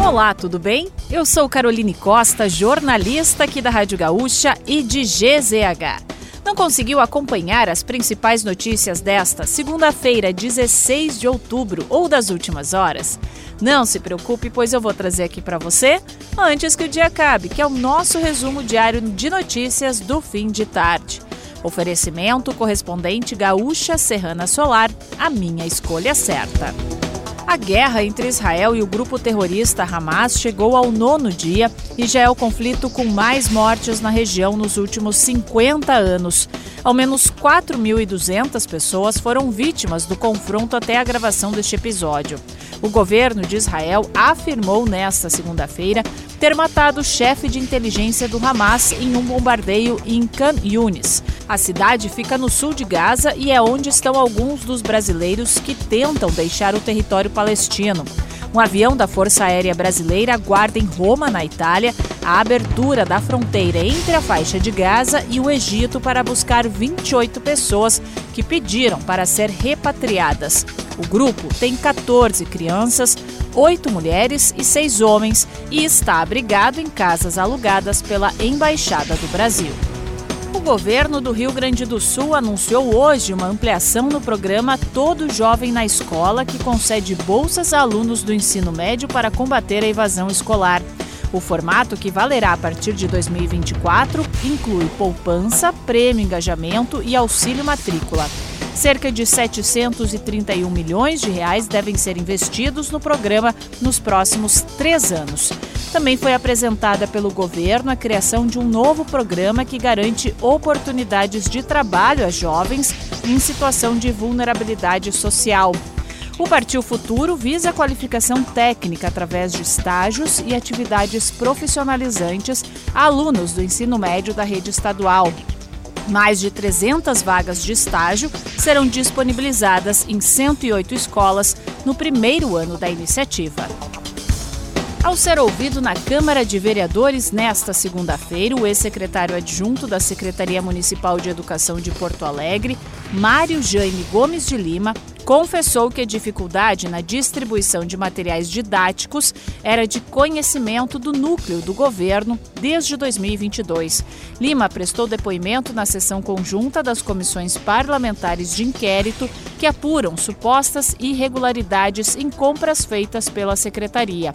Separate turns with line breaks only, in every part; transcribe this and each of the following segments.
Olá, tudo bem? Eu sou Caroline Costa, jornalista aqui da Rádio Gaúcha e de GZH. Não conseguiu acompanhar as principais notícias desta segunda-feira, 16 de outubro ou das últimas horas? Não se preocupe, pois eu vou trazer aqui para você antes que o dia acabe, que é o nosso resumo diário de notícias do fim de tarde. Oferecimento correspondente Gaúcha Serrana Solar, a minha escolha certa. A guerra entre Israel e o grupo terrorista Hamas chegou ao nono dia e já é o conflito com mais mortes na região nos últimos 50 anos. Ao menos 4.200 pessoas foram vítimas do confronto até a gravação deste episódio. O governo de Israel afirmou nesta segunda-feira ter matado o chefe de inteligência do Hamas em um bombardeio em Khan Yunis. A cidade fica no sul de Gaza e é onde estão alguns dos brasileiros que tentam deixar o território palestino. Um avião da Força Aérea Brasileira aguarda em Roma, na Itália, a abertura da fronteira entre a faixa de Gaza e o Egito para buscar 28 pessoas que pediram para ser repatriadas. O grupo tem 14 crianças, 8 mulheres e 6 homens e está abrigado em casas alugadas pela Embaixada do Brasil. O governo do Rio Grande do Sul anunciou hoje uma ampliação no programa Todo Jovem na Escola, que concede bolsas a alunos do ensino médio para combater a evasão escolar. O formato, que valerá a partir de 2024, inclui poupança, prêmio engajamento e auxílio matrícula. Cerca de 731 milhões de reais devem ser investidos no programa nos próximos três anos. Também foi apresentada pelo governo a criação de um novo programa que garante oportunidades de trabalho a jovens em situação de vulnerabilidade social. O Partiu Futuro visa a qualificação técnica através de estágios e atividades profissionalizantes a alunos do ensino médio da rede estadual. Mais de 300 vagas de estágio serão disponibilizadas em 108 escolas no primeiro ano da iniciativa. Ao ser ouvido na Câmara de Vereadores nesta segunda-feira, o ex-secretário adjunto da Secretaria Municipal de Educação de Porto Alegre, Mário Jaime Gomes de Lima, confessou que a dificuldade na distribuição de materiais didáticos era de conhecimento do núcleo do governo desde 2022. Lima prestou depoimento na sessão conjunta das comissões parlamentares de inquérito que apuram supostas irregularidades em compras feitas pela secretaria.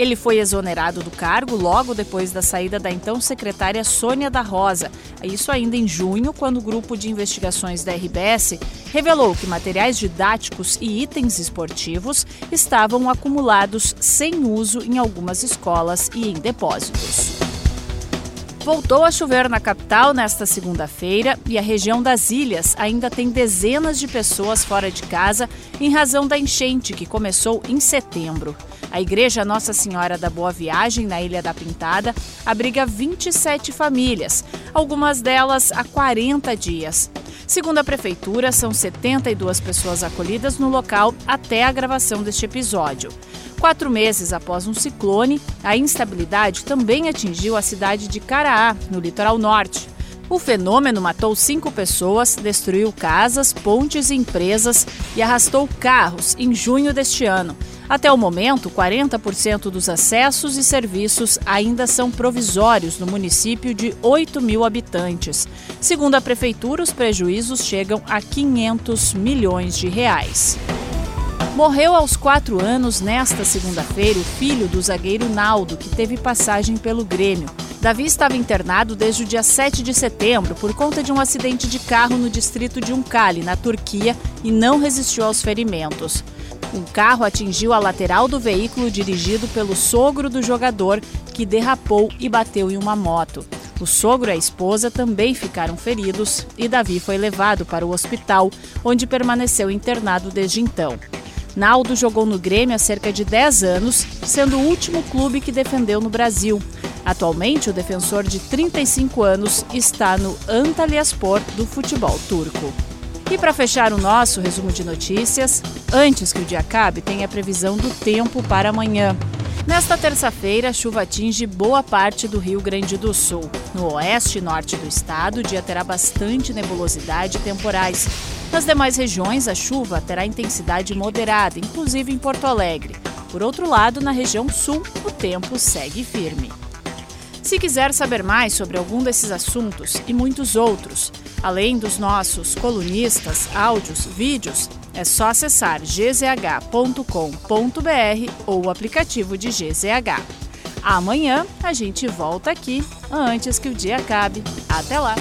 Ele foi exonerado do cargo logo depois da saída da então secretária Sônia da Rosa. Isso ainda em junho, quando o grupo de investigações da RBS revelou que materiais didáticos e itens esportivos estavam acumulados sem uso em algumas escolas e em depósitos. Voltou a chover na capital nesta segunda-feira e a região das ilhas ainda tem dezenas de pessoas fora de casa em razão da enchente que começou em setembro. A Igreja Nossa Senhora da Boa Viagem, na Ilha da Pintada, abriga 27 famílias, algumas delas há 40 dias. Segundo a Prefeitura, são 72 pessoas acolhidas no local até a gravação deste episódio. Quatro meses após um ciclone, a instabilidade também atingiu a cidade de Caraá, no litoral norte. O fenômeno matou cinco pessoas, destruiu casas, pontes e empresas e arrastou carros em junho deste ano. Até o momento, 40% dos acessos e serviços ainda são provisórios no município de 8 mil habitantes. Segundo a Prefeitura, os prejuízos chegam a 500 milhões de reais. Morreu aos quatro anos, nesta segunda-feira, o filho do zagueiro Naldo, que teve passagem pelo Grêmio. Davi estava internado desde o dia 7 de setembro por conta de um acidente de carro no distrito de Uncali, na Turquia, e não resistiu aos ferimentos. Um carro atingiu a lateral do veículo dirigido pelo sogro do jogador, que derrapou e bateu em uma moto. O sogro e a esposa também ficaram feridos e Davi foi levado para o hospital, onde permaneceu internado desde então. Naldo jogou no Grêmio há cerca de 10 anos, sendo o último clube que defendeu no Brasil. Atualmente, o defensor de 35 anos está no Antalyaspor do futebol turco. E para fechar o nosso resumo de notícias, antes que o dia acabe, tem a previsão do tempo para amanhã. Nesta terça-feira, a chuva atinge boa parte do Rio Grande do Sul. No oeste e norte do estado, o dia terá bastante nebulosidade e temporais. Nas demais regiões, a chuva terá intensidade moderada, inclusive em Porto Alegre. Por outro lado, na região sul, o tempo segue firme. Se quiser saber mais sobre algum desses assuntos e muitos outros, além dos nossos colunistas, áudios, vídeos, é só acessar gzh.com.br ou o aplicativo de GZH. Amanhã a gente volta aqui antes que o dia acabe. Até lá!